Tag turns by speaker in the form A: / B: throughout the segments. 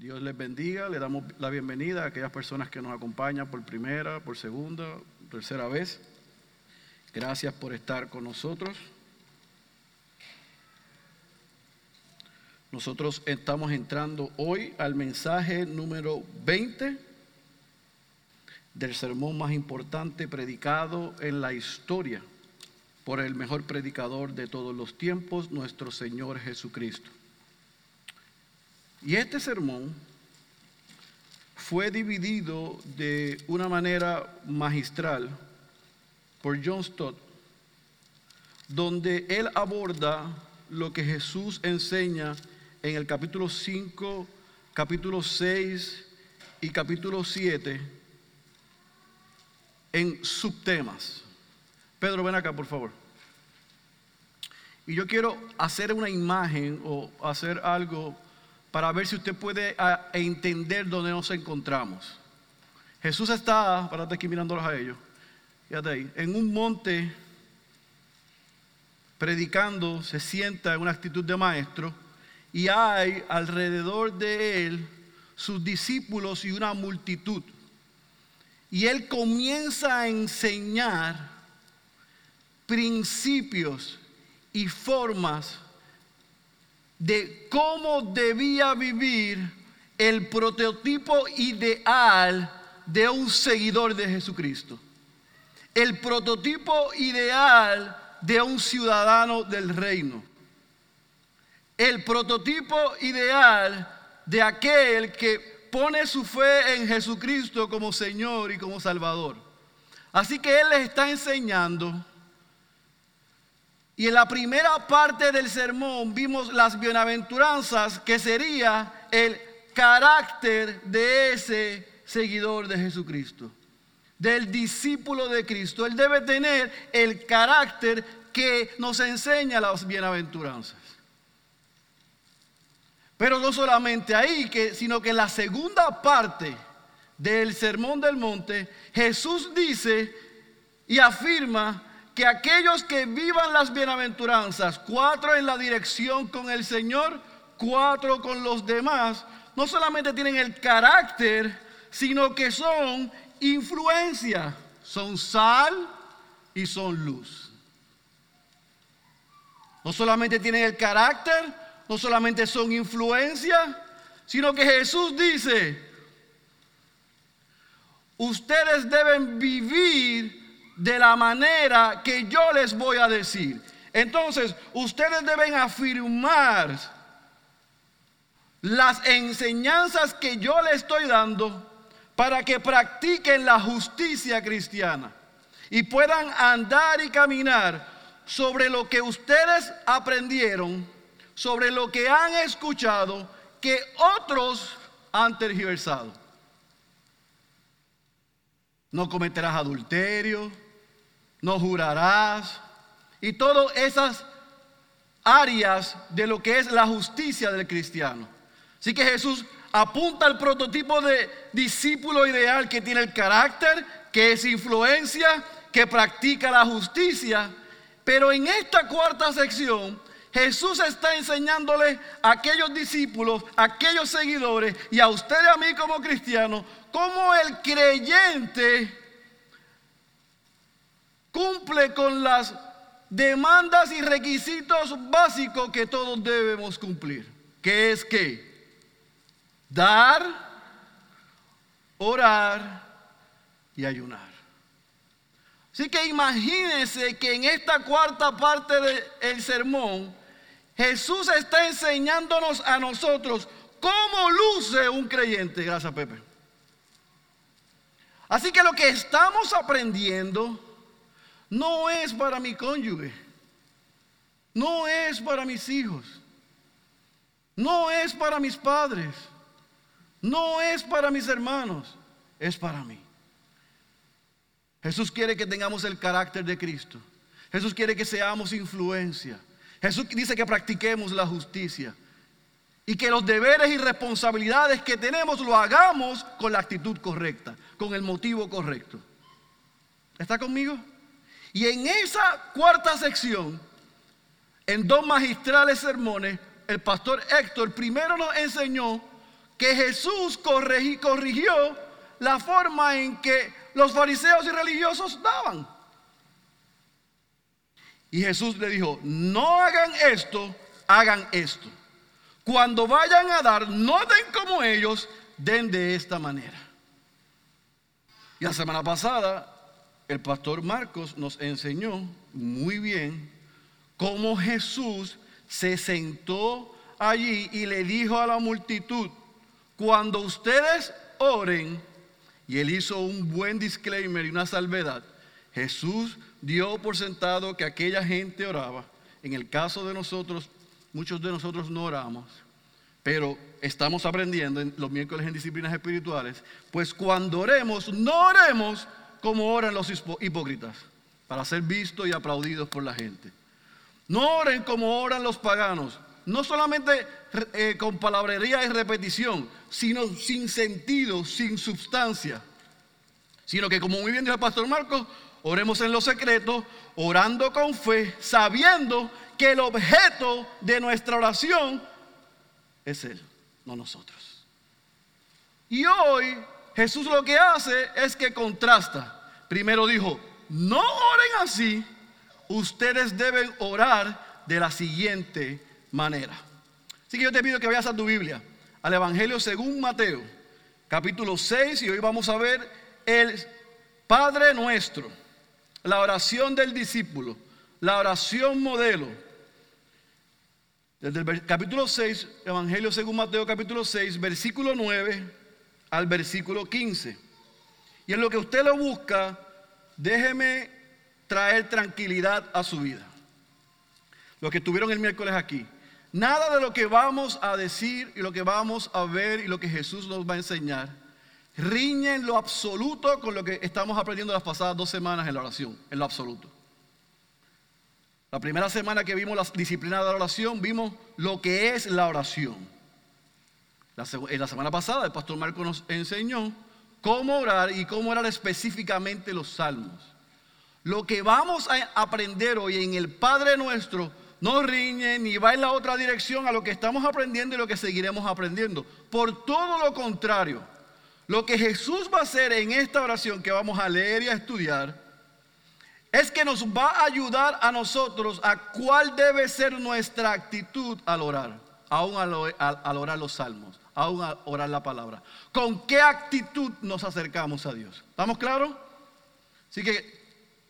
A: Dios les bendiga, le damos la bienvenida a aquellas personas que nos acompañan por primera, por segunda, tercera vez. Gracias por estar con nosotros. Nosotros estamos entrando hoy al mensaje número 20 del sermón más importante predicado en la historia por el mejor predicador de todos los tiempos, nuestro Señor Jesucristo. Y este sermón fue dividido de una manera magistral por John Stott, donde él aborda lo que Jesús enseña en el capítulo 5, capítulo 6 y capítulo 7 en subtemas. Pedro, ven acá, por favor. Y yo quiero hacer una imagen o hacer algo para ver si usted puede ah, entender dónde nos encontramos. Jesús está, parate aquí mirándolos a ellos, fíjate ahí, en un monte predicando, se sienta en una actitud de maestro y hay alrededor de él sus discípulos y una multitud. Y él comienza a enseñar principios y formas de cómo debía vivir el prototipo ideal de un seguidor de Jesucristo. El prototipo ideal de un ciudadano del reino el prototipo ideal de aquel que pone su fe en Jesucristo como Señor y como Salvador. Así que Él les está enseñando. Y en la primera parte del sermón vimos las bienaventuranzas, que sería el carácter de ese seguidor de Jesucristo, del discípulo de Cristo. Él debe tener el carácter que nos enseña las bienaventuranzas. Pero no solamente ahí, sino que en la segunda parte del Sermón del Monte, Jesús dice y afirma que aquellos que vivan las bienaventuranzas, cuatro en la dirección con el Señor, cuatro con los demás, no solamente tienen el carácter, sino que son influencia, son sal y son luz. No solamente tienen el carácter, no solamente son influencia, sino que Jesús dice, ustedes deben vivir de la manera que yo les voy a decir. Entonces, ustedes deben afirmar las enseñanzas que yo les estoy dando para que practiquen la justicia cristiana y puedan andar y caminar sobre lo que ustedes aprendieron sobre lo que han escuchado que otros han tergiversado. No cometerás adulterio, no jurarás, y todas esas áreas de lo que es la justicia del cristiano. Así que Jesús apunta al prototipo de discípulo ideal que tiene el carácter, que es influencia, que practica la justicia. Pero en esta cuarta sección Jesús está enseñándole a aquellos discípulos, a aquellos seguidores y a usted y a mí como cristianos, cómo el creyente cumple con las demandas y requisitos básicos que todos debemos cumplir. Que es que dar, orar y ayunar. Así que imagínense que en esta cuarta parte del sermón, Jesús está enseñándonos a nosotros cómo luce un creyente. Gracias, Pepe. Así que lo que estamos aprendiendo no es para mi cónyuge, no es para mis hijos, no es para mis padres, no es para mis hermanos, es para mí. Jesús quiere que tengamos el carácter de Cristo. Jesús quiere que seamos influencia. Jesús dice que practiquemos la justicia y que los deberes y responsabilidades que tenemos lo hagamos con la actitud correcta, con el motivo correcto. ¿Está conmigo? Y en esa cuarta sección, en dos magistrales sermones, el pastor Héctor primero nos enseñó que Jesús corrigió la forma en que los fariseos y religiosos daban. Y Jesús le dijo, no hagan esto, hagan esto. Cuando vayan a dar, no den como ellos, den de esta manera. Y la semana pasada, el pastor Marcos nos enseñó muy bien cómo Jesús se sentó allí y le dijo a la multitud, cuando ustedes oren, y él hizo un buen disclaimer y una salvedad, Jesús dio por sentado que aquella gente oraba. En el caso de nosotros, muchos de nosotros no oramos, pero estamos aprendiendo en los miércoles en disciplinas espirituales, pues cuando oremos, no oremos como oran los hipócritas, para ser vistos y aplaudidos por la gente. No oren como oran los paganos, no solamente eh, con palabrería y repetición, sino sin sentido, sin sustancia, sino que como muy bien dijo el pastor Marcos, oremos en lo secreto, orando con fe, sabiendo que el objeto de nuestra oración es Él, no nosotros. Y hoy Jesús lo que hace es que contrasta. Primero dijo, no oren así, ustedes deben orar de la siguiente manera. Así que yo te pido que vayas a tu Biblia, al Evangelio según Mateo, capítulo 6, y hoy vamos a ver el Padre nuestro, la oración del discípulo, la oración modelo. Desde el capítulo 6, Evangelio según Mateo capítulo 6, versículo 9 al versículo 15. Y en lo que usted lo busca, déjeme traer tranquilidad a su vida. Los que estuvieron el miércoles aquí. Nada de lo que vamos a decir y lo que vamos a ver y lo que Jesús nos va a enseñar riñe en lo absoluto con lo que estamos aprendiendo las pasadas dos semanas en la oración, en lo absoluto. La primera semana que vimos la disciplina de la oración, vimos lo que es la oración. La, en la semana pasada el pastor Marco nos enseñó cómo orar y cómo orar específicamente los salmos. Lo que vamos a aprender hoy en el Padre nuestro no riñe ni va en la otra dirección a lo que estamos aprendiendo y lo que seguiremos aprendiendo. Por todo lo contrario, lo que Jesús va a hacer en esta oración que vamos a leer y a estudiar es que nos va a ayudar a nosotros a cuál debe ser nuestra actitud al orar, aún al, orar los salmos, aún al orar la palabra. ¿Con qué actitud nos acercamos a Dios? ¿Estamos claros? Así que,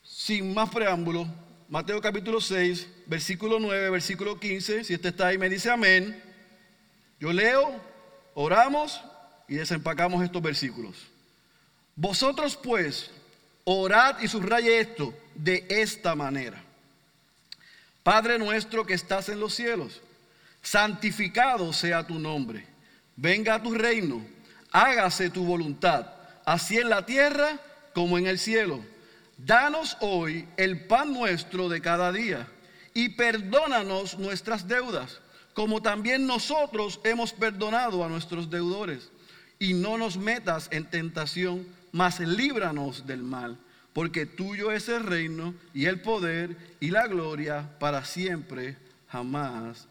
A: sin más preámbulo, Mateo capítulo 6, versículo 9, versículo 15, si usted está ahí me dice amén. Yo leo, oramos y desempacamos estos versículos. Vosotros pues, orad y subraye esto de esta manera. Padre nuestro que estás en los cielos, santificado sea tu nombre. Venga a tu reino, hágase tu voluntad, así en la tierra como en el cielo. Danos hoy el pan nuestro de cada día y perdónanos nuestras deudas, como también nosotros hemos perdonado a nuestros deudores y no nos metas en tentación, mas líbranos del mal, porque tuyo es el reino y el poder y la gloria para siempre, jamás.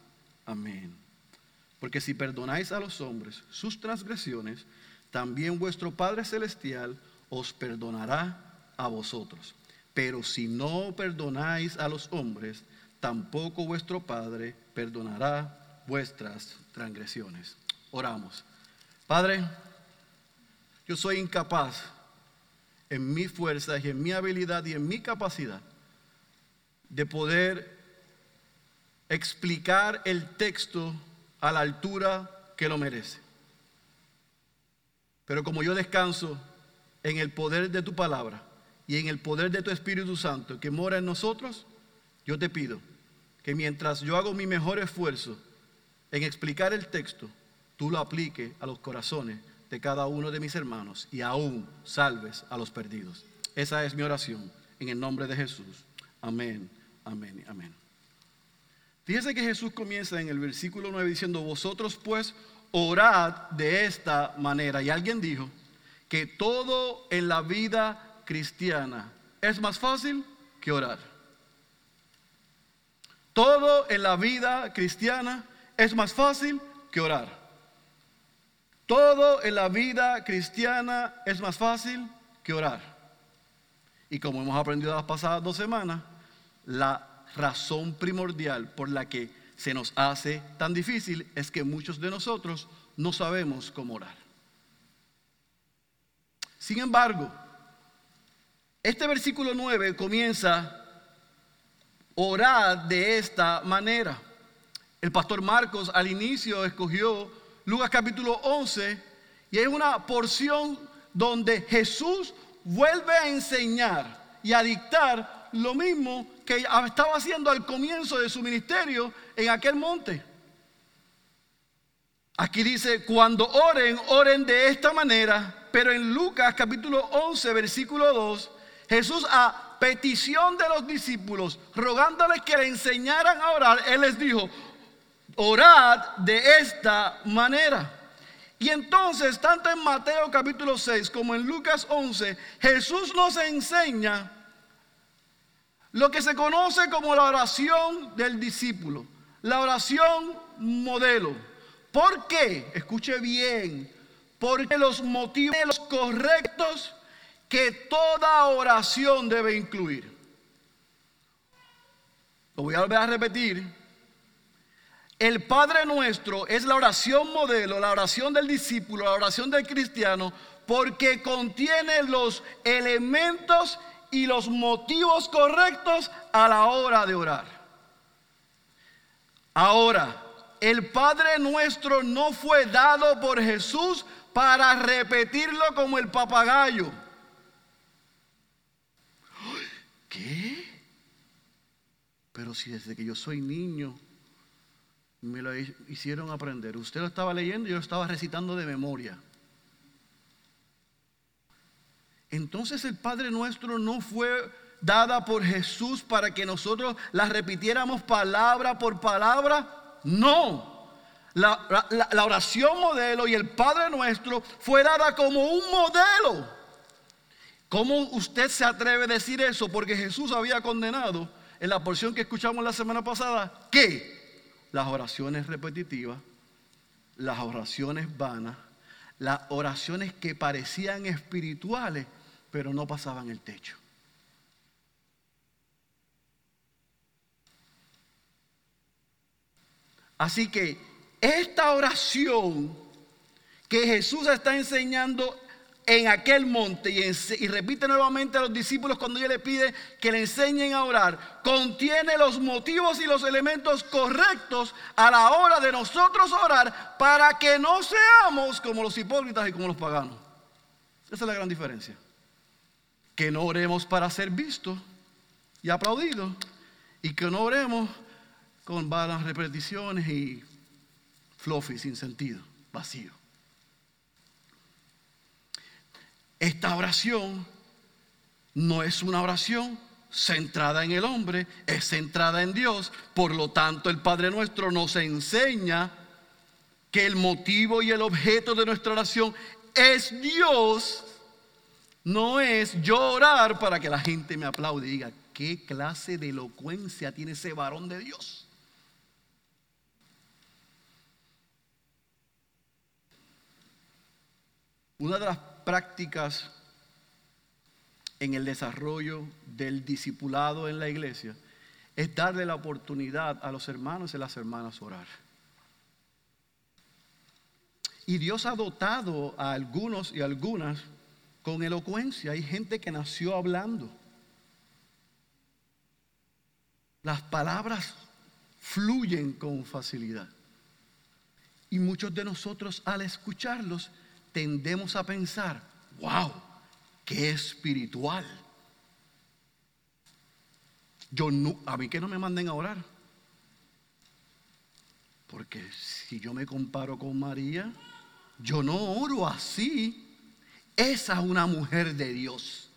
A: Amén. Porque si perdonáis a los hombres sus transgresiones, también vuestro Padre Celestial os perdonará a vosotros. Pero si no perdonáis a los hombres, tampoco vuestro Padre perdonará vuestras transgresiones. Oramos. Padre, yo soy incapaz en mi fuerza y en mi habilidad y en mi capacidad de poder explicar el texto a la altura que lo merece. Pero como yo descanso en el poder de tu palabra y en el poder de tu Espíritu Santo que mora en nosotros, yo te pido que mientras yo hago mi mejor esfuerzo en explicar el texto, tú lo apliques a los corazones de cada uno de mis hermanos y aún salves a los perdidos. Esa es mi oración en el nombre de Jesús. Amén, amén, amén. Fíjense que Jesús comienza en el versículo 9 diciendo, vosotros pues orad de esta manera. Y alguien dijo que todo en la vida cristiana es más fácil que orar. Todo en la vida cristiana es más fácil que orar. Todo en la vida cristiana es más fácil que orar. Y como hemos aprendido las pasadas dos semanas, la razón primordial por la que se nos hace tan difícil es que muchos de nosotros no sabemos cómo orar. Sin embargo, este versículo 9 comienza orar de esta manera. El pastor Marcos al inicio escogió Lucas capítulo 11, y es una porción donde Jesús vuelve a enseñar y a dictar lo mismo que estaba haciendo al comienzo de su ministerio en aquel monte. Aquí dice, cuando oren, oren de esta manera, pero en Lucas capítulo 11, versículo 2, Jesús a petición de los discípulos, rogándoles que le enseñaran a orar, Él les dijo, orad de esta manera. Y entonces, tanto en Mateo capítulo 6 como en Lucas 11, Jesús nos enseña lo que se conoce como la oración del discípulo, la oración modelo. ¿Por qué? Escuche bien, porque los motivos correctos que toda oración debe incluir. Lo voy a volver a repetir el Padre nuestro es la oración modelo, la oración del discípulo, la oración del cristiano, porque contiene los elementos y los motivos correctos a la hora de orar. Ahora, el Padre nuestro no fue dado por Jesús para repetirlo como el papagayo. ¿Qué? Pero si desde que yo soy niño me lo hicieron aprender. Usted lo estaba leyendo y yo lo estaba recitando de memoria. Entonces el Padre nuestro no fue dada por Jesús para que nosotros la repitiéramos palabra por palabra. No. La, la, oración modelo y el Padre nuestro fue dada como un modelo. ¿Cómo usted se atreve a decir eso? Porque Jesús había condenado en la porción que escuchamos la semana pasada que las oraciones repetitivas, las oraciones vanas, las oraciones que parecían espirituales, pero no pasaban el techo. Así que esta oración que Jesús está enseñando en aquel monte y, repite nuevamente a los discípulos cuando ella le pide que le enseñen a orar, contiene los motivos y los elementos correctos a la hora de nosotros orar para que no seamos como los hipócritas y como los paganos. Esa es la gran diferencia. Que no oremos para ser vistos y aplaudidos y que no oremos con vanas repeticiones y fluffy sin sentido, vacío. Esta oración no es una oración centrada en el hombre, es centrada en Dios. Por lo tanto, el Padre nuestro nos enseña que el motivo y el objeto de nuestra oración es Dios. No es llorar para que la gente me aplaude y diga, ¿qué clase de elocuencia tiene ese varón de Dios? Una de las prácticas en el desarrollo del discipulado en la iglesia es darle la oportunidad a los hermanos y las hermanas orar. Y Dios ha dotado a algunos y algunas con elocuencia. Hay gente que nació hablando. Las palabras fluyen con facilidad. Y muchos de nosotros al escucharlos tendemos a pensar, wow, qué espiritual. Yo no, a mí que no me manden a orar. Porque si yo me comparo con María, yo no oro así. Esa es una mujer de Dios.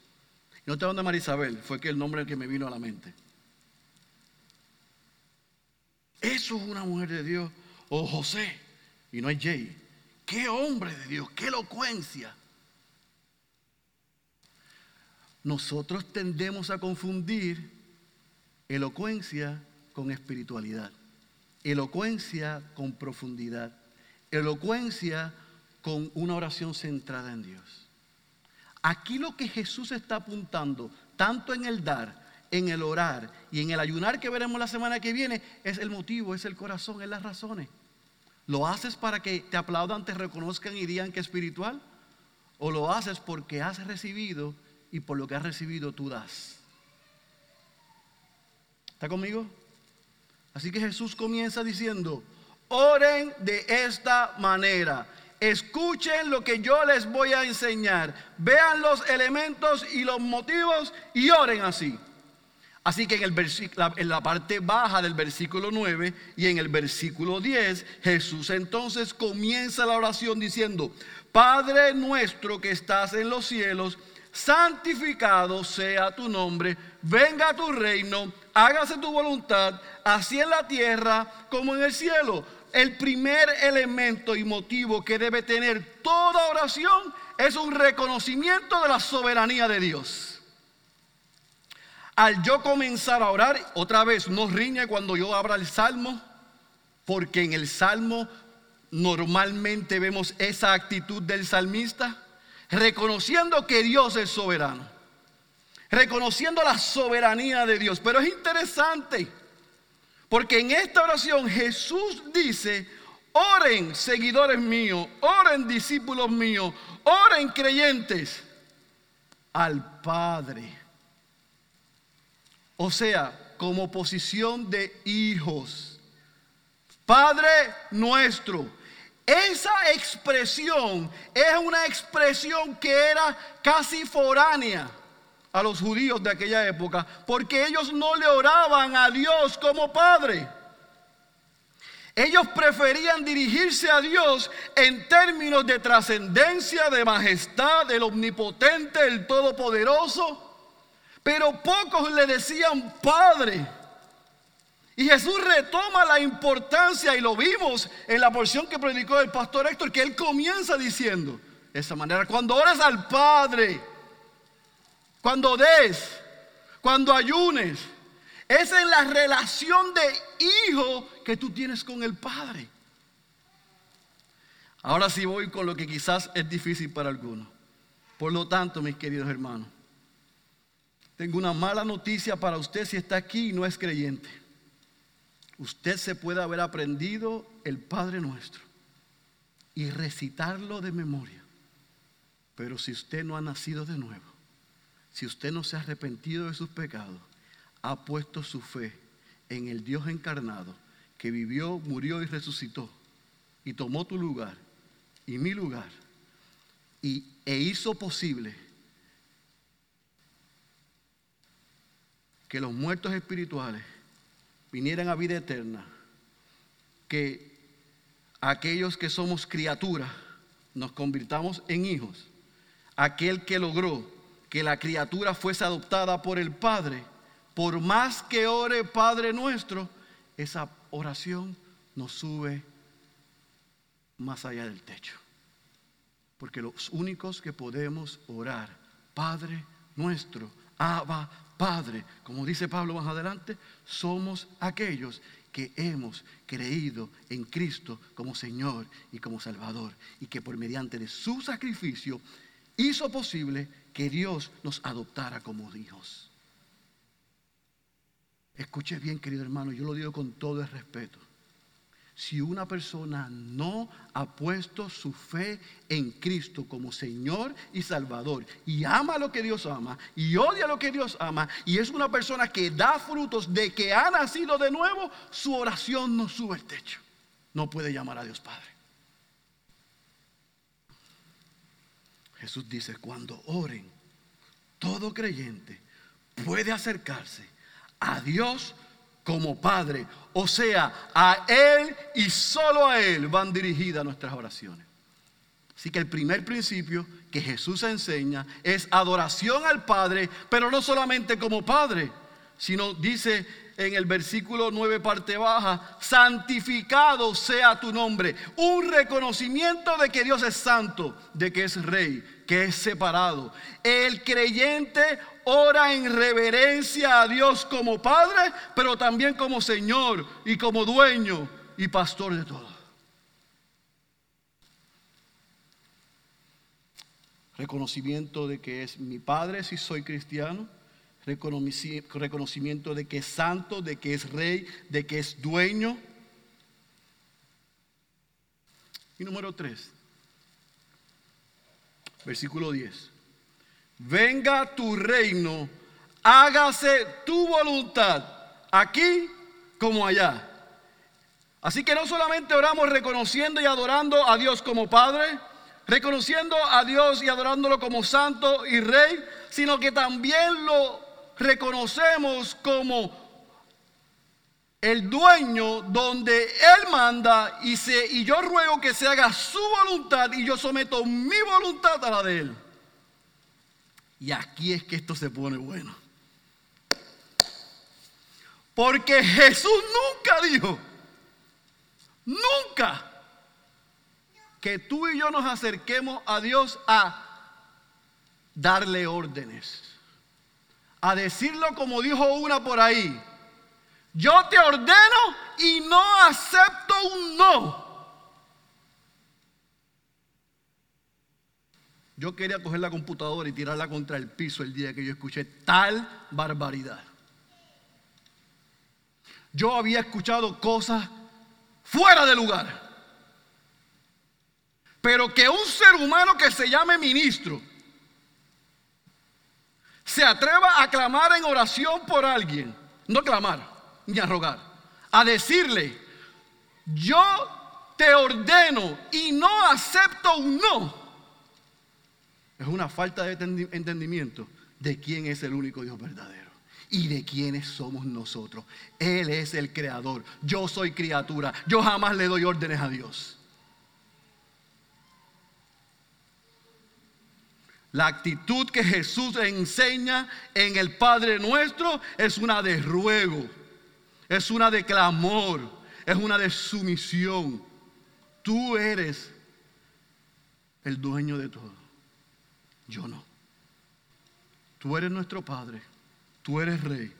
A: No te de María Isabel, fue que el nombre que me vino a la mente. Eso es una mujer de Dios. O José, y no es Jay. Qué hombre de Dios, qué elocuencia. Nosotros tendemos a confundir elocuencia con espiritualidad, elocuencia con profundidad, elocuencia con una oración centrada en Dios. Aquí lo que Jesús está apuntando, tanto en el dar, en el orar y en el ayunar que veremos la semana que viene, es el motivo, es el corazón, es las razones. ¿Lo haces para que te aplaudan, te reconozcan y digan que es espiritual? ¿O lo haces porque has recibido y por lo que has recibido tú das? ¿Está conmigo? Así que Jesús comienza diciendo, oren de esta manera. Escuchen lo que yo les voy a enseñar. Vean los elementos y los motivos y oren así. Así que en, el en la parte baja del versículo 9 y en el versículo 10, Jesús entonces comienza la oración diciendo, Padre nuestro que estás en los cielos, santificado sea tu nombre, venga tu reino, hágase tu voluntad, así en la tierra como en el cielo. El primer elemento y motivo que debe tener toda oración es un reconocimiento de la soberanía de Dios. Al yo comenzar a orar, otra vez no riñe cuando yo abra el salmo, porque en el salmo normalmente vemos esa actitud del salmista, reconociendo que Dios es soberano, reconociendo la soberanía de Dios. Pero es interesante, porque en esta oración Jesús dice, oren seguidores míos, oren discípulos míos, oren creyentes al Padre. O sea, como posición de hijos. Padre nuestro. Esa expresión es una expresión que era casi foránea a los judíos de aquella época, porque ellos no le oraban a Dios como Padre. Ellos preferían dirigirse a Dios en términos de trascendencia, de majestad, del omnipotente, el todopoderoso. Pero pocos le decían Padre. Y Jesús retoma la importancia y lo vimos en la porción que predicó el pastor Héctor, que él comienza diciendo, de esa manera, cuando ores al Padre, cuando des, cuando ayunes, es en la relación de hijo que tú tienes con el Padre. Ahora sí voy con lo que quizás es difícil para algunos. Por lo tanto, mis queridos hermanos, tengo una mala noticia para usted si está aquí y no es creyente. Usted se puede haber aprendido el Padre Nuestro y recitarlo de memoria. Pero si usted no ha nacido de nuevo, si usted no se ha arrepentido de sus pecados, ha puesto su fe en el Dios encarnado que vivió, murió y resucitó y tomó tu lugar y mi lugar y, e hizo posible que los muertos espirituales vinieran a vida eterna, que aquellos que somos criaturas nos convirtamos en hijos, aquel que logró que la criatura fuese adoptada por el Padre, por más que ore Padre nuestro, esa oración nos sube más allá del techo. Porque los únicos que podemos orar, Padre nuestro, Abba Padre, como dice Pablo más adelante, somos aquellos que hemos creído en Cristo como Señor y como Salvador y que por mediante de su sacrificio hizo posible que Dios nos adoptara como hijos. Escuche bien, querido hermano, yo lo digo con todo el respeto si una persona no ha puesto su fe en Cristo como Señor y Salvador y ama lo que Dios ama y odia lo que Dios ama y es una persona que da frutos de que ha nacido de nuevo, su oración no sube el techo. No puede llamar a Dios Padre. Jesús dice, cuando oren, todo creyente puede acercarse a Dios como Padre. O sea, a Él y solo a Él van dirigidas nuestras oraciones. Así que el primer principio que Jesús enseña es adoración al Padre, pero no solamente como Padre, sino dice en el versículo 9 parte baja, santificado sea tu nombre. Un reconocimiento de que Dios es santo, de que es rey, que es separado. El creyente ora en reverencia a Dios como Padre, pero también como Señor y como dueño y pastor de todo. reconocimiento de que es mi Padre si soy cristiano, reconocimiento de que es santo, de que es rey, de que es dueño. Y número tres, versículo 10. Venga tu reino, hágase tu voluntad, aquí como allá. Así que no solamente oramos reconociendo y adorando a Dios como Padre, reconociendo a Dios y adorándolo como Santo y Rey, sino que también lo reconocemos como el dueño donde Él manda y, se, y yo ruego que se haga su voluntad y yo someto mi voluntad a la de Él. Y aquí es que esto se pone bueno. Porque Jesús nunca dijo, nunca, que tú y yo nos acerquemos a Dios a darle órdenes, a decirlo como dijo una por ahí. Yo te ordeno y no acepto un no. Yo quería coger la computadora y tirarla contra el piso el día que yo escuché tal barbaridad. Yo había escuchado cosas fuera de lugar. Pero que un ser humano que se llame ministro se atreva a clamar en oración por alguien, no clamar ni a rogar, a decirle, yo te ordeno y no acepto un no, es una falta de entendimiento de quién es el único Dios verdadero y de quiénes somos nosotros. Él es el creador, yo soy criatura, yo jamás le doy órdenes a Dios. La actitud que Jesús enseña en el Padre nuestro es una de ruego, es una de clamor, es una de sumisión. Tú eres el dueño de todo. Yo no. Tú eres nuestro Padre, tú eres Rey,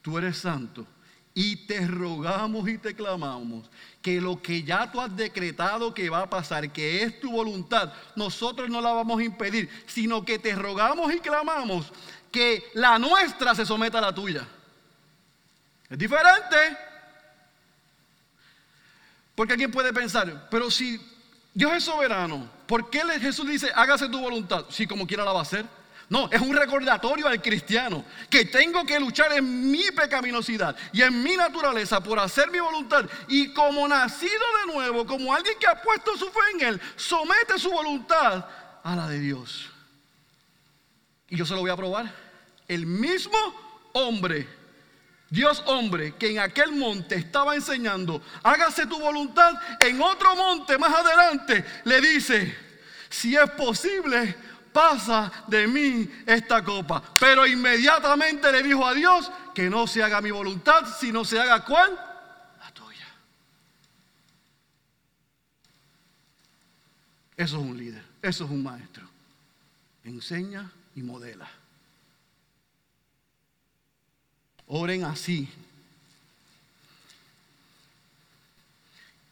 A: tú eres Santo. Y te rogamos y te clamamos que lo que ya tú has decretado que va a pasar, que es tu voluntad, nosotros no la vamos a impedir, sino que te rogamos y clamamos que la nuestra se someta a la tuya. Es diferente. Porque alguien puede pensar, pero si Dios es soberano, ¿por qué Jesús dice, hágase tu voluntad? Si como quiera la va a hacer. No, es un recordatorio al cristiano que tengo que luchar en mi pecaminosidad y en mi naturaleza por hacer mi voluntad. Y como nacido de nuevo, como alguien que ha puesto su fe en Él, somete su voluntad a la de Dios. Y yo se lo voy a probar. El mismo hombre, Dios hombre, que en aquel monte estaba enseñando, hágase tu voluntad, en otro monte más adelante le dice, si es posible, pasa de mí esta copa. Pero inmediatamente le dijo a Dios que no se haga mi voluntad, sino se haga cuál? La tuya. Eso es un líder, eso es un maestro. Enseña y modela. Oren así.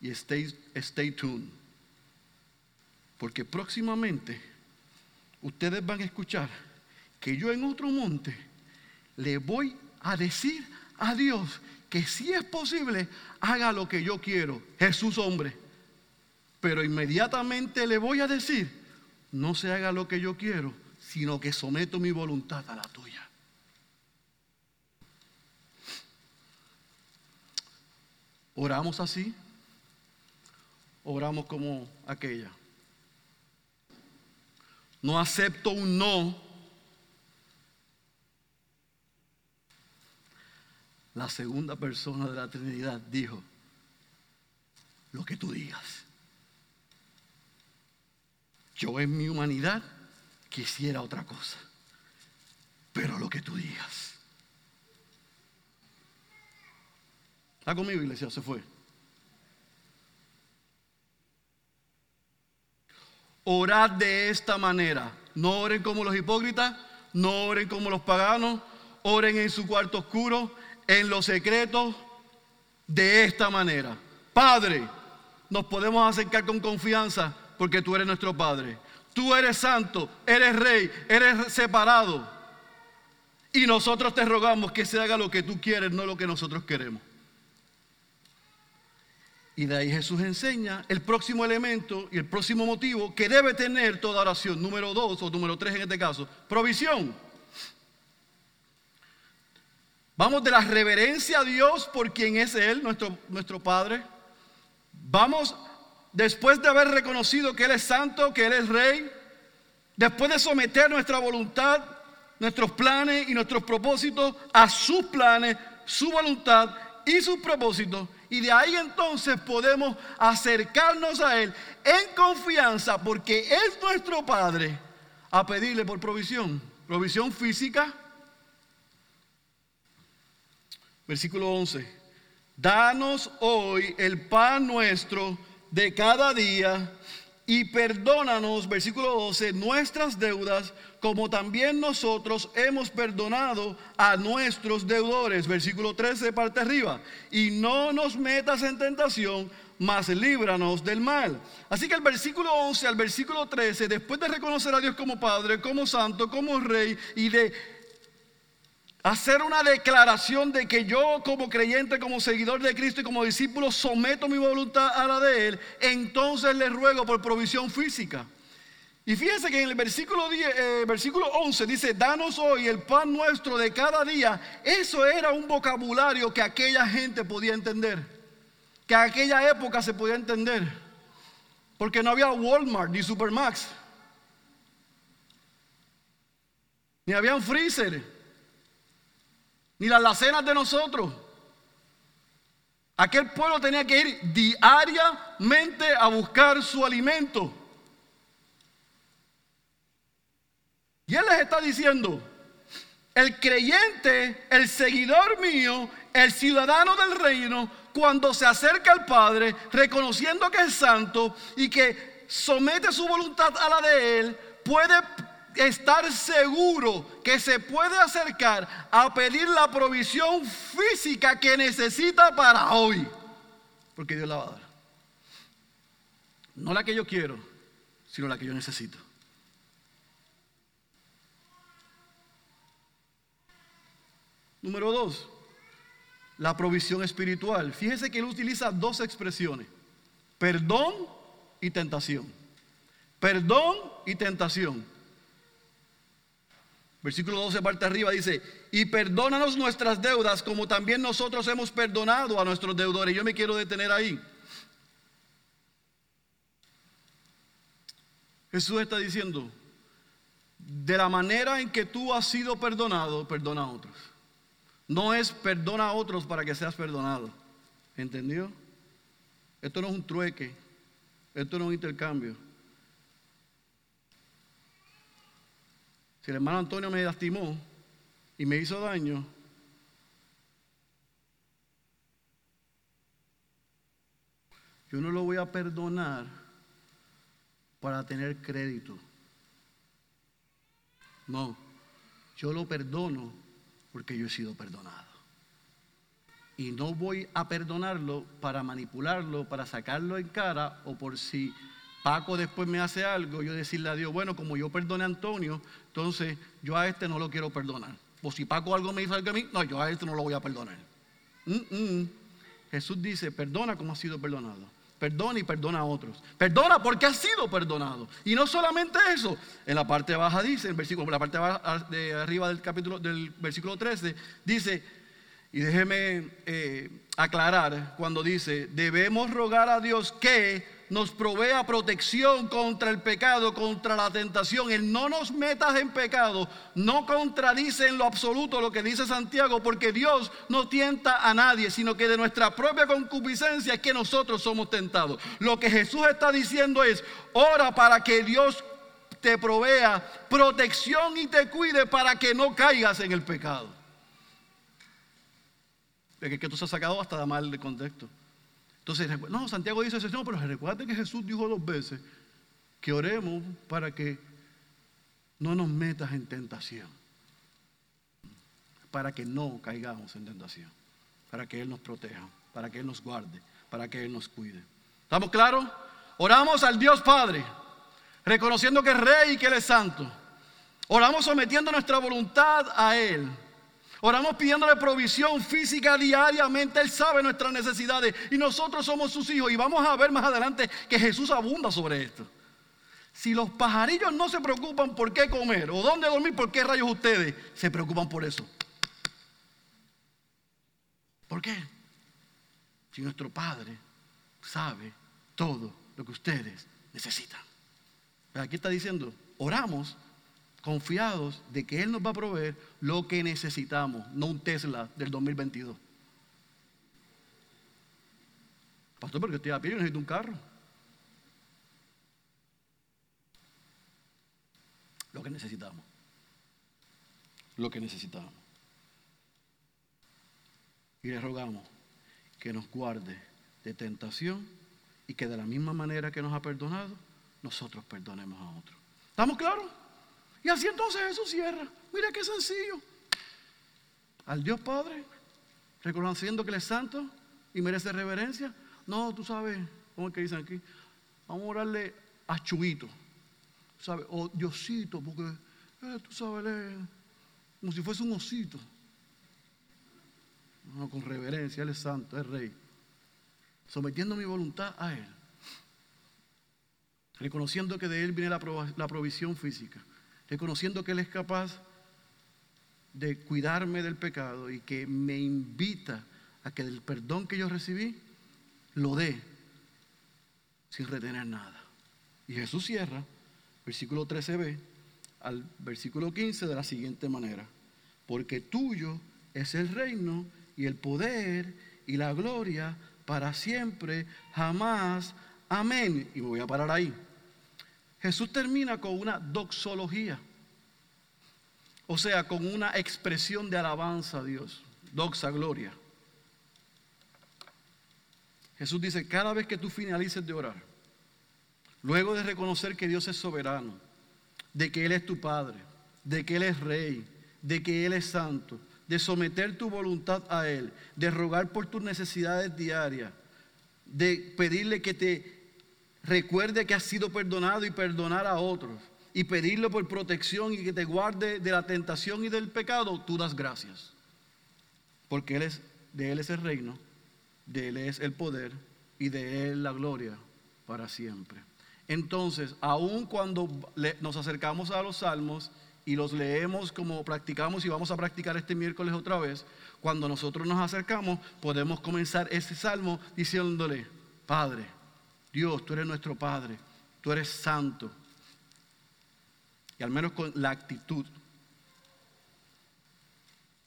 A: Y stay, stay tuned. Porque próximamente ustedes van a escuchar que yo en otro monte le voy a decir a Dios que si es posible, haga lo que yo quiero, Jesús hombre. Pero inmediatamente le voy a decir, no se haga lo que yo quiero, sino que someto mi voluntad a la tuya. Oramos así, oramos como aquella. No acepto un no. La segunda persona de la Trinidad dijo, lo que tú digas. Yo en mi humanidad quisiera otra cosa, pero lo que tú digas. ¿Está conmigo, iglesia? Se fue. Orad de esta manera. No oren como los hipócritas, no oren como los paganos, oren en su cuarto oscuro, en los secretos, de esta manera. Padre, nos podemos acercar con confianza porque tú eres nuestro Padre. Tú eres santo, eres rey, eres separado. Y nosotros te rogamos que se haga lo que tú quieres, no lo que nosotros queremos. Y de ahí Jesús enseña el próximo elemento y el próximo motivo que debe tener toda oración. Número dos o número tres en este caso, provisión. Vamos de la reverencia a Dios por quien es Él, nuestro, nuestro Padre. Vamos, después de haber reconocido que Él es santo, que Él es rey, después de someter nuestra voluntad nuestros planes y nuestros propósitos a sus planes, su voluntad y sus propósitos. Y de ahí entonces podemos acercarnos a Él en confianza porque es nuestro Padre a pedirle por provisión. Provisión física. Versículo 11. Danos hoy el pan nuestro de cada día y perdónanos, versículo 12, nuestras deudas como también nosotros hemos perdonado a nuestros deudores. Versículo 13, parte arriba. Y no nos metas en tentación, mas líbranos del mal. Así que el versículo 11 al versículo 13, después de reconocer a Dios como Padre, como Santo, como Rey y de hacer una declaración de que yo como creyente, como seguidor de Cristo y como discípulo someto mi voluntad a la de Él, entonces le ruego por provisión física. Y fíjense que en el versículo, 10, eh, versículo 11 dice, danos hoy el pan nuestro de cada día. Eso era un vocabulario que aquella gente podía entender, que aquella época se podía entender, porque no había Walmart ni Supermax, ni había un freezer, ni las lacenas de nosotros. Aquel pueblo tenía que ir diariamente a buscar su alimento. Y Él les está diciendo, el creyente, el seguidor mío, el ciudadano del reino, cuando se acerca al Padre, reconociendo que es santo y que somete su voluntad a la de Él, puede estar seguro que se puede acercar a pedir la provisión física que necesita para hoy. Porque Dios la va a dar. No la que yo quiero, sino la que yo necesito. Número dos, la provisión espiritual. Fíjese que él utiliza dos expresiones, perdón y tentación. Perdón y tentación. Versículo 12, parte arriba dice, y perdónanos nuestras deudas como también nosotros hemos perdonado a nuestros deudores. Yo me quiero detener ahí. Jesús está diciendo, de la manera en que tú has sido perdonado, perdona a otros. No es perdona a otros para que seas perdonado. ¿Entendió? Esto no es un trueque. Esto no es un intercambio. Si el hermano Antonio me lastimó y me hizo daño, yo no lo voy a perdonar para tener crédito. No, yo lo perdono porque yo he sido perdonado. Y no voy a perdonarlo para manipularlo, para sacarlo en cara o por si Paco después me hace algo, yo decirle a Dios, bueno, como yo perdoné a Antonio, entonces yo a este no lo quiero perdonar. O si Paco algo me hizo algo a mí, no, yo a este no lo voy a perdonar. Jesús dice, perdona como ha sido perdonado. Perdona y perdona a otros. Perdona porque ha sido perdonado. Y no solamente eso. En la parte baja dice, en, versículo, la parte de arriba del capítulo del versículo 13, dice, y déjeme eh, aclarar cuando dice, debemos rogar a Dios que nos provea protección contra el pecado, contra la tentación. El no nos metas en pecado no contradice en lo absoluto lo que dice Santiago, porque Dios no tienta a nadie, sino que de nuestra propia concupiscencia es que nosotros somos tentados. Lo que Jesús está diciendo es, ora para que Dios te provea protección y te cuide para que no caigas en el pecado. Es que esto se ha sacado hasta de mal de contexto. Entonces, no, Santiago dice eso, no, pero recuerden que Jesús dijo dos veces que oremos para que no nos metas en tentación. Para que no caigamos en tentación. Para que Él nos proteja, para que Él nos guarde, para que Él nos cuide. ¿Estamos claros? Oramos al Dios Padre. reconociendo que es rey y que Él es santo. Oramos sometiendo nuestra voluntad a Él. Oramos pidiéndole provisión física diariamente. Él sabe nuestras necesidades y nosotros somos sus hijos. Y vamos a ver más adelante que Jesús abunda sobre esto. Si los pajarillos no se preocupan por qué comer o dónde dormir, ¿por qué rayos ustedes se preocupan por eso? ¿Por qué? Si nuestro Padre sabe todo lo que ustedes necesitan. Aquí está diciendo, oramos confiados de que Él nos va a proveer lo que necesitamos, no un Tesla del 2022. Pastor, porque estoy a pie y necesito un carro. Lo que necesitamos. Lo que necesitamos. Y le rogamos que nos guarde de tentación y que de la misma manera que nos ha perdonado, nosotros perdonemos a otros. ¿Estamos claros? Y así entonces Jesús cierra. Mira qué sencillo. Al Dios Padre, reconociendo que Él es santo y merece reverencia. No, tú sabes, ¿cómo es que dicen aquí? Vamos a orarle a Chuito. ¿Sabes? O Diosito, porque eh, tú sabes, él como si fuese un osito. No, con reverencia, Él es santo, es rey. Sometiendo mi voluntad a Él. Reconociendo que de Él viene la provisión física reconociendo que Él es capaz de cuidarme del pecado y que me invita a que el perdón que yo recibí lo dé sin retener nada. Y Jesús cierra, versículo 13b, al versículo 15 de la siguiente manera, porque tuyo es el reino y el poder y la gloria para siempre, jamás. Amén. Y me voy a parar ahí. Jesús termina con una doxología, o sea, con una expresión de alabanza a Dios, doxa gloria. Jesús dice, cada vez que tú finalices de orar, luego de reconocer que Dios es soberano, de que Él es tu Padre, de que Él es Rey, de que Él es santo, de someter tu voluntad a Él, de rogar por tus necesidades diarias, de pedirle que te recuerde que has sido perdonado y perdonar a otros y pedirle por protección y que te guarde de la tentación y del pecado, tú das gracias. Porque él es, de Él es el reino, de Él es el poder y de Él la gloria para siempre. Entonces, aun cuando nos acercamos a los salmos y los leemos como practicamos y vamos a practicar este miércoles otra vez, cuando nosotros nos acercamos podemos comenzar ese salmo diciéndole, Padre, Dios, tú eres nuestro Padre, tú eres santo. Y al menos con la actitud.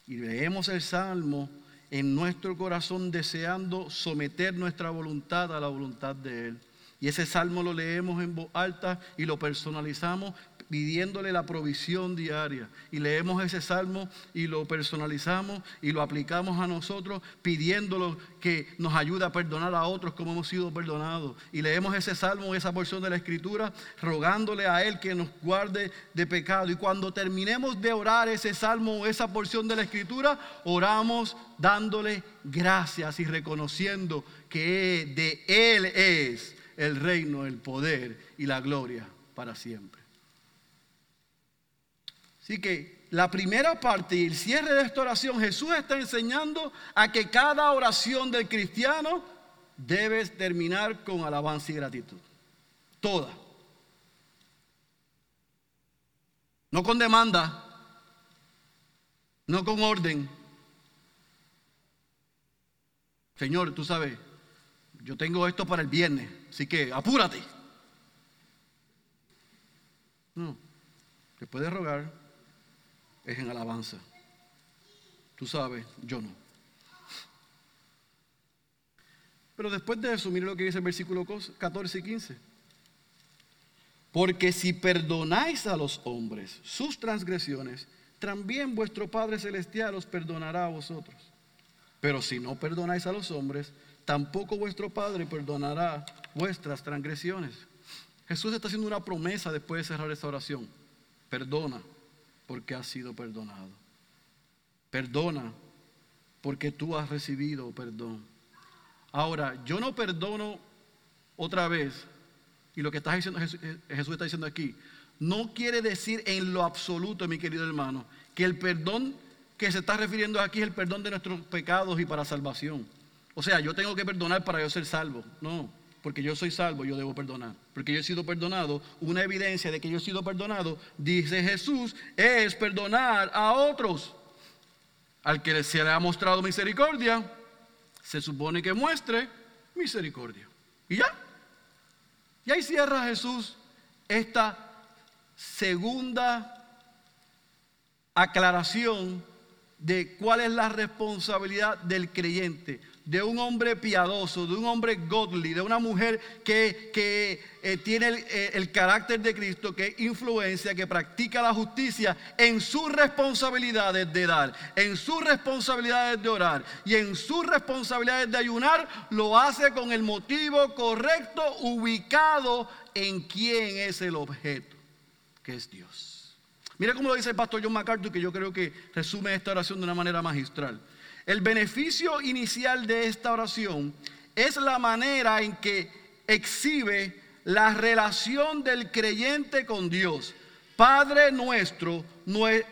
A: Y leemos el Salmo en nuestro corazón deseando someter nuestra voluntad a la voluntad de Él. Y ese salmo lo leemos en voz alta y lo personalizamos pidiéndole la provisión diaria. Y leemos ese salmo y lo personalizamos y lo aplicamos a nosotros pidiéndolo que nos ayude a perdonar a otros como hemos sido perdonados. Y leemos ese salmo, esa porción de la escritura, rogándole a Él que nos guarde de pecado. Y cuando terminemos de orar ese salmo esa porción de la escritura, oramos dándole gracias y reconociendo que de Él es el reino, el poder y la gloria para siempre. Así que la primera parte y el cierre de esta oración, Jesús está enseñando a que cada oración del cristiano debe terminar con alabanza y gratitud. Toda. No con demanda, no con orden. Señor, tú sabes, yo tengo esto para el viernes, así que apúrate. No, te puedes rogar es en alabanza. Tú sabes, yo no. Pero después de eso, mire lo que dice el versículo 14 y 15. Porque si perdonáis a los hombres sus transgresiones, también vuestro Padre Celestial os perdonará a vosotros. Pero si no perdonáis a los hombres, tampoco vuestro Padre perdonará vuestras transgresiones. Jesús está haciendo una promesa después de cerrar esta oración. Perdona porque has sido perdonado. Perdona porque tú has recibido perdón. Ahora, yo no perdono otra vez y lo que está diciendo Jesús, eh, Jesús está diciendo aquí, no quiere decir en lo absoluto, mi querido hermano, que el perdón que se está refiriendo aquí es el perdón de nuestros pecados y para salvación. O sea, yo tengo que perdonar para yo ser salvo. No, porque yo soy salvo, yo debo perdonar. Porque yo he sido perdonado. Una evidencia de que yo he sido perdonado, dice Jesús, es perdonar a otros. Al que se le ha mostrado misericordia, se supone que muestre misericordia. Y ya. Y ahí cierra Jesús esta segunda aclaración de cuál es la responsabilidad del creyente, de un hombre piadoso, de un hombre godly, de una mujer que, eh, tiene el, eh, el, carácter de Cristo, que influencia, que practica la justicia en sus responsabilidades de dar, en sus responsabilidades de orar y en sus responsabilidades de ayunar, lo hace con el motivo correcto, ubicado en quién es el objeto, que es Dios. Mira cómo lo dice el pastor John MacArthur, que yo creo que resume esta oración de una manera magistral. El beneficio inicial de esta oración es la manera en que exhibe la relación del creyente con Dios. Padre nuestro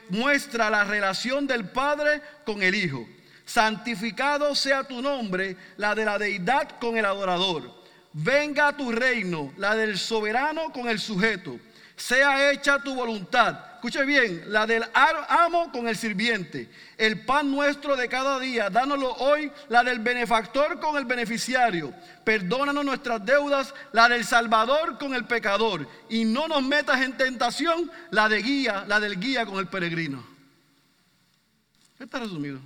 A: muestra la relación del Padre con el Hijo. Santificado sea tu nombre, la de la deidad con el adorador. Venga tu reino, la del soberano con el sujeto. Sea hecha tu voluntad escuche bien, la del amo con el sirviente, el pan nuestro de cada día, dánoslo hoy, la del benefactor con el beneficiario, perdónanos nuestras deudas, la del salvador con el pecador, y no nos metas en tentación, la de guía, la del guía con el peregrino. Está resumido.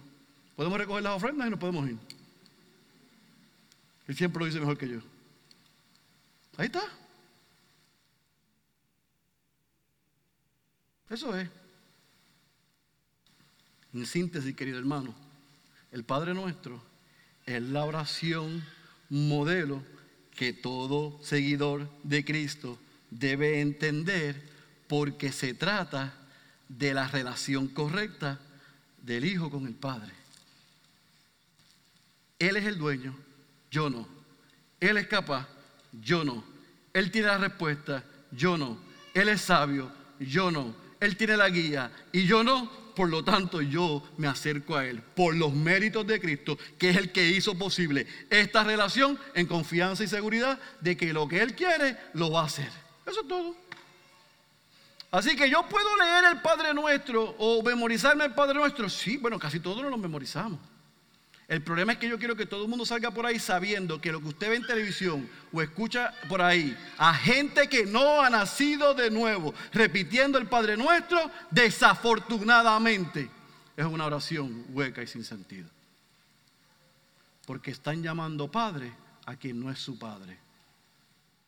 A: Podemos recoger las ofrendas y nos podemos ir. Él siempre lo dice mejor que yo. Ahí está. Eso es. En síntesis, querido hermano, el Padre nuestro es la oración modelo que todo seguidor de Cristo debe entender porque se trata de la relación correcta del Hijo con el Padre. Él es el dueño, yo no. Él es capaz, yo no. Él tiene la respuesta, yo no. Él es sabio, yo no. Él tiene la guía y yo no, por lo tanto yo me acerco a Él por los méritos de Cristo, que es el que hizo posible esta relación en confianza y seguridad de que lo que Él quiere lo va a hacer. Eso es todo. Así que yo puedo leer el Padre Nuestro o memorizarme el Padre Nuestro. Sí, bueno, casi todos lo memorizamos. El problema es que yo quiero que todo el mundo salga por ahí sabiendo que lo que usted ve en televisión o escucha por ahí a gente que no ha nacido de nuevo, repitiendo el Padre Nuestro, desafortunadamente es una oración hueca y sin sentido. Porque están llamando Padre a quien no es su Padre.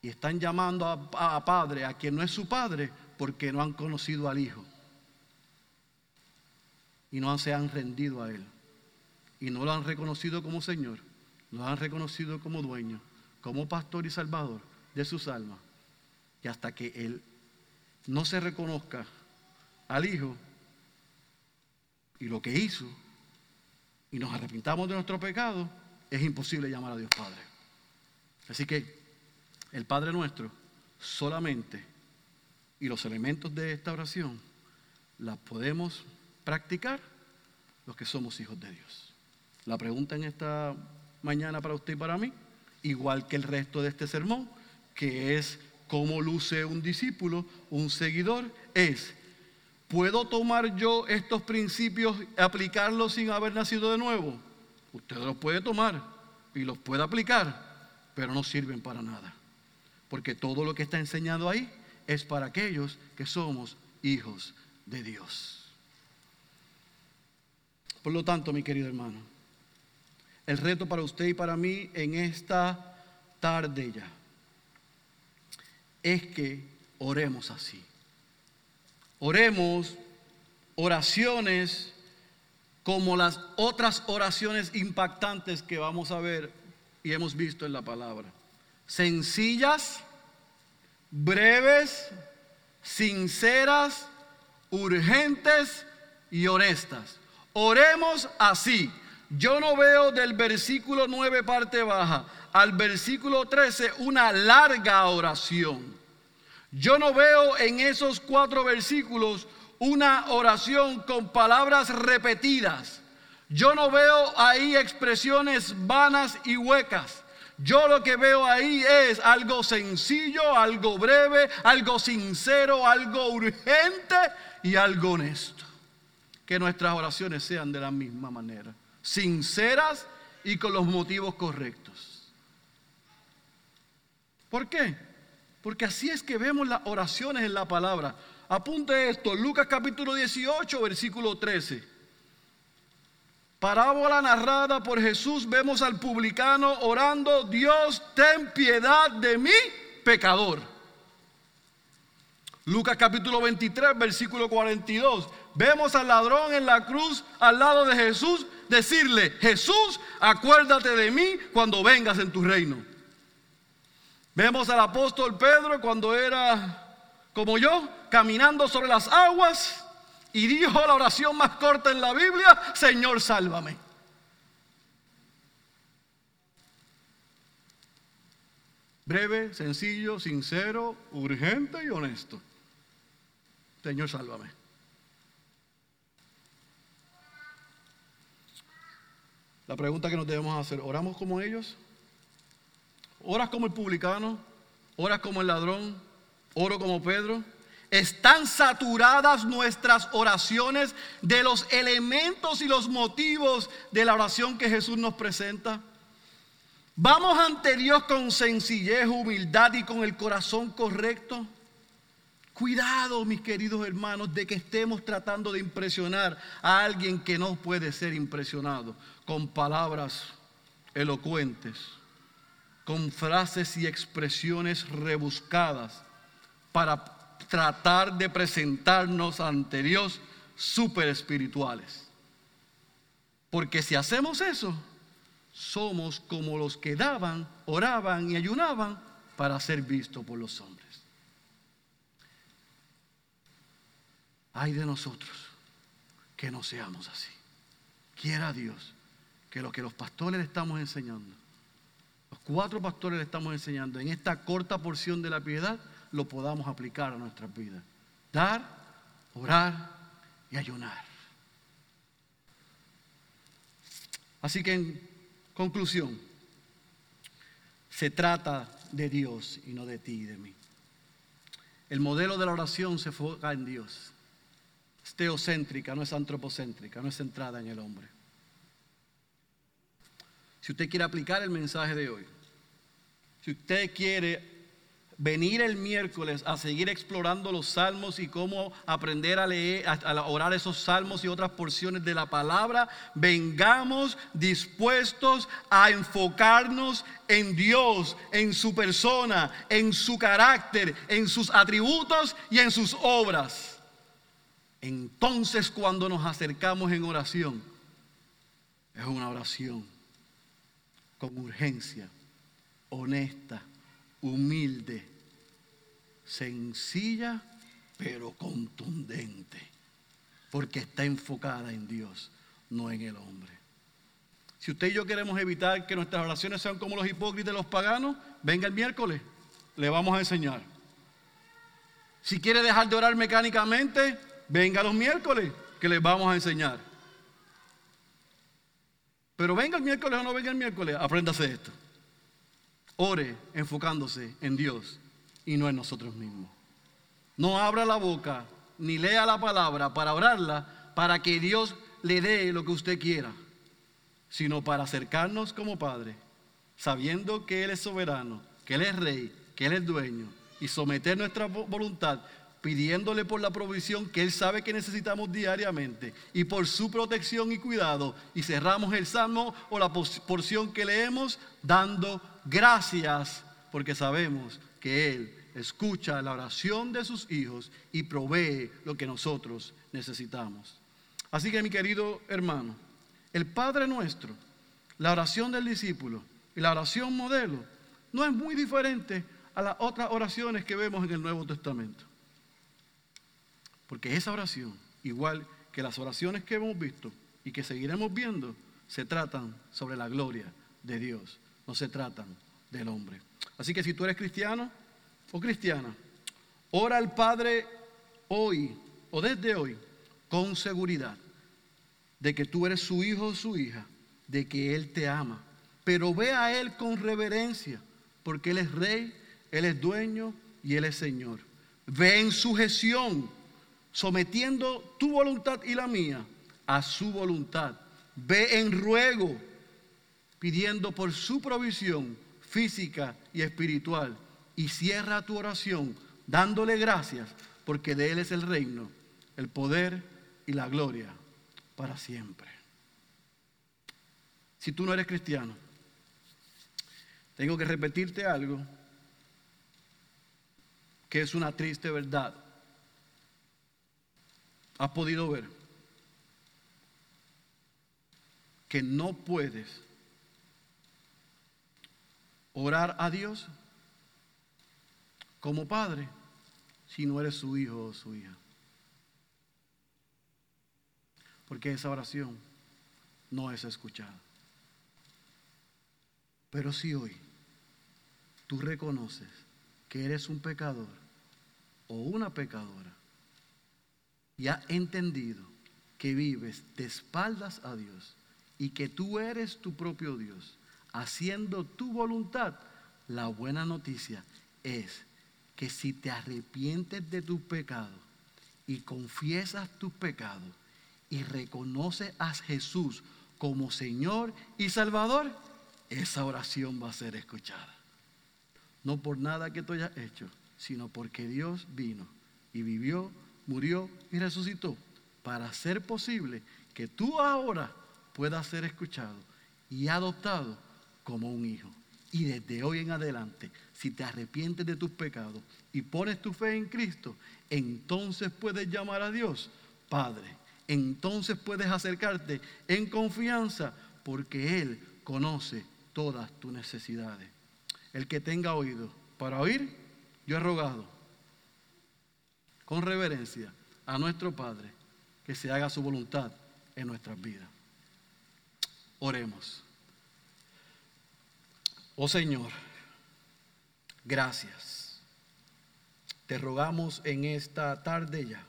A: Y están llamando a, a Padre a quien no es su Padre porque no han conocido al Hijo. Y no se han rendido a Él y no lo han reconocido como Señor, lo han reconocido como dueño, como pastor y salvador de sus almas. Y hasta que Él no se reconozca al Hijo y lo que hizo, y nos arrepintamos de nuestro pecado, es imposible llamar a Dios Padre. Así que el Padre nuestro solamente y los elementos de esta oración las podemos practicar los que somos hijos de Dios. La pregunta en esta mañana para usted y para mí, igual que el resto de este sermón, que es cómo luce un discípulo, un seguidor, es, ¿puedo tomar yo estos principios aplicarlos sin haber nacido de nuevo? Usted los puede tomar y los puede aplicar, pero no sirven para nada. Porque todo lo que está enseñado ahí es para aquellos que somos hijos de Dios. Por lo tanto, mi querido hermano, el reto para usted y para mí en esta tarde ya es que oremos así. Oremos oraciones como las otras oraciones impactantes que vamos a ver y hemos visto en la palabra. Sencillas, breves, sinceras, urgentes y honestas. Oremos así. Yo no veo del versículo 9 parte baja al versículo 13 una larga oración. Yo no veo en esos cuatro versículos una oración con palabras repetidas. Yo no veo ahí expresiones vanas y huecas. Yo lo que veo ahí es algo sencillo, algo breve, algo sincero, algo urgente y algo honesto. Que nuestras oraciones sean de la misma manera, sinceras y con los motivos correctos. ¿Por qué? Porque así es que vemos las oraciones en la palabra. Apunte esto, Lucas capítulo 18, versículo 13. Parábola narrada por Jesús, vemos al publicano orando, Dios, ten piedad de mí, pecador. Lucas capítulo 23, versículo 42. Vemos al ladrón en la cruz al lado de Jesús decirle, Jesús, acuérdate de mí cuando vengas en tu reino. Vemos al apóstol Pedro cuando era como yo, caminando sobre las aguas y dijo la oración más corta en la Biblia, Señor, sálvame. Breve, sencillo, sincero, urgente y honesto. Señor, sálvame. La pregunta que nos debemos hacer, ¿oramos como ellos? ¿Oras como el publicano? ¿Oras como el ladrón? ¿Oro como Pedro? Están saturadas nuestras oraciones de los elementos y los motivos de la oración que Jesús nos presenta. Vamos ante Dios con sencillez, humildad y con el corazón correcto. Cuidado, mis queridos hermanos, de que estemos tratando de impresionar a alguien que no puede ser impresionado con palabras elocuentes, con frases y expresiones rebuscadas para tratar de presentarnos ante Dios super espirituales. Porque si hacemos eso, somos como los que daban, oraban y ayunaban para ser vistos por los hombres. Ay de nosotros que no seamos así. Quiera Dios que lo que los pastores le estamos enseñando, los cuatro pastores le estamos enseñando en esta corta porción de la piedad, lo podamos aplicar a nuestras vidas. Dar, orar y ayunar. Así que en conclusión, se trata de Dios y no de ti y de mí. El modelo de la oración se enfoca en Dios. Es teocéntrica, no es antropocéntrica, no es centrada en el hombre. Si usted quiere aplicar el mensaje de hoy, si usted quiere venir el miércoles a seguir explorando los salmos y cómo aprender a leer, a, orar esos salmos y otras porciones de la palabra, vengamos dispuestos a enfocarnos en Dios, en su persona, en su carácter, en sus atributos y en sus obras. Entonces cuando nos acercamos en oración, es una oración con urgencia, honesta humilde, sencilla, pero contundente, porque está enfocada en Dios, no en el hombre. Si usted y yo queremos evitar que nuestras oraciones sean como los hipócritas los paganos, venga el miércoles, le vamos a enseñar. Si quiere dejar de orar mecánicamente, venga los miércoles, que les vamos a enseñar. Pero venga el miércoles o no venga el miércoles, apréndase esto. Ore enfocándose en Dios y no en nosotros mismos. No abra la boca ni lea la palabra para orarla para que Dios le dé lo que usted quiera, sino para acercarnos como Padre, sabiendo que Él es soberano, que Él es rey, que Él es dueño, y someter nuestra voluntad pidiéndole por la provisión que Él sabe que necesitamos diariamente y por su protección y cuidado. Y cerramos el salmo o la porción que leemos dando gracias porque sabemos que Él escucha la oración de sus hijos y provee lo que nosotros necesitamos. Así que mi querido hermano, el Padre nuestro, la oración del discípulo y la oración modelo no es muy diferente a las otras oraciones que vemos en el Nuevo Testamento. Porque esa oración, igual que las oraciones que hemos visto y que seguiremos viendo, se tratan sobre la gloria de Dios, no se tratan del hombre. Así que si tú eres cristiano o cristiana, ora al Padre hoy o desde hoy con seguridad de que tú eres su hijo o su hija, de que Él te ama. Pero ve a Él con reverencia, porque Él es rey, Él es dueño y Él es Señor. Ve en sujeción, sometiendo tu voluntad y la mía a su voluntad. Ve en ruego, pidiendo por su provisión física y espiritual. Y cierra tu oración dándole gracias, porque de Él es el reino, el poder y la gloria para siempre. Si tú no eres cristiano, tengo que repetirte algo que es una triste verdad. ¿Has podido ver que no puedes orar a Dios como padre si no eres su hijo o su hija? porque esa oración no es escuchada. Pero si hoy tú reconoces que eres un pecador o una pecadora y has entendido que vives de espaldas a Dios y que tú eres tu propio Dios, haciendo tu voluntad, la buena noticia es que si te arrepientes de tus pecados y confiesas tus pecados, y reconoce a Jesús como Señor y Salvador, esa oración va a ser escuchada. No por nada que tú hayas hecho, sino porque Dios vino y vivió, murió y resucitó para hacer posible que tú ahora puedas ser escuchado y adoptado como un hijo. Y desde hoy en adelante, si te arrepientes de tus pecados y pones tu fe en Cristo, entonces puedes llamar a Dios Padre entonces puedes acercarte en confianza porque Él conoce todas tus necesidades. El que tenga oído para oír, yo he rogado con reverencia a nuestro Padre que se haga su voluntad en nuestras vidas. Oremos. Oh Señor, gracias. Te rogamos en esta tarde ya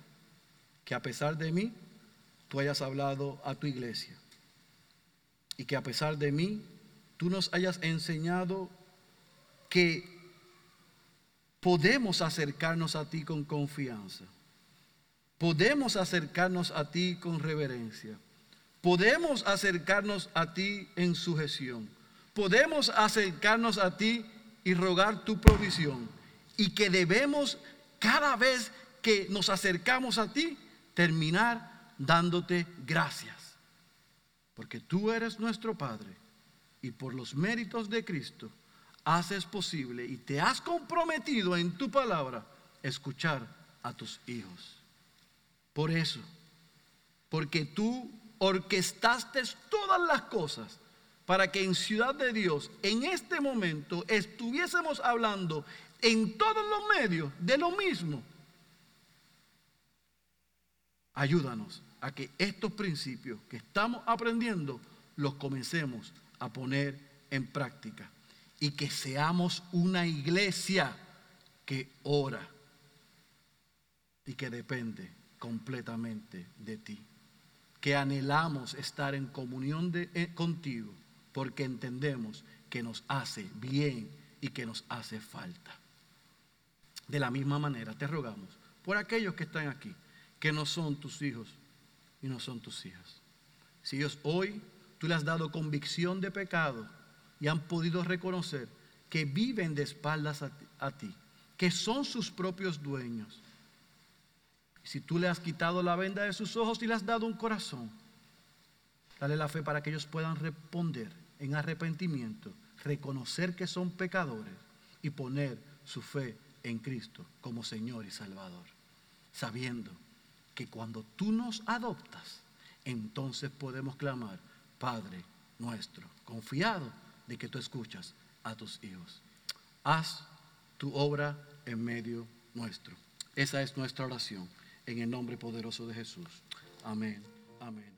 A: que a pesar de mí, tú hayas hablado a tu iglesia y que a pesar de mí, tú nos hayas enseñado que podemos acercarnos a ti con confianza, podemos acercarnos a ti con reverencia, podemos acercarnos a ti en sujeción, podemos acercarnos a ti y rogar tu provisión. Y que debemos cada vez que nos acercamos a ti terminar dándote gracias, porque tú eres nuestro Padre y por los méritos de Cristo haces posible y te has comprometido en tu palabra escuchar a tus hijos. Por eso, porque tú orquestaste todas las cosas para que en Ciudad de Dios, en este momento, estuviésemos hablando en todos los medios de lo mismo. Ayúdanos a que estos principios que estamos aprendiendo los comencemos a poner en práctica y que seamos una iglesia que ora y que depende completamente de ti. Que anhelamos estar en comunión eh, contigo porque entendemos que nos hace bien y que nos hace falta. De la misma manera te rogamos por aquellos que están aquí, que no son tus hijos, y no son tus hijas. Si ellos hoy tú le has dado convicción de pecado y han podido reconocer que viven de espaldas a ti, que son sus propios dueños. Si tú le has quitado la venda de sus ojos y le has dado un corazón, dale la fe para que ellos puedan responder en arrepentimiento, reconocer que son pecadores y poner su fe en Cristo como Señor y Salvador, sabiendo que cuando tú nos adoptas, entonces podemos clamar, Padre nuestro, confiado de que tú escuchas a tus hijos. Haz tu obra en medio nuestro. Esa es nuestra oración en el nombre poderoso de Jesús. Amén. Amén.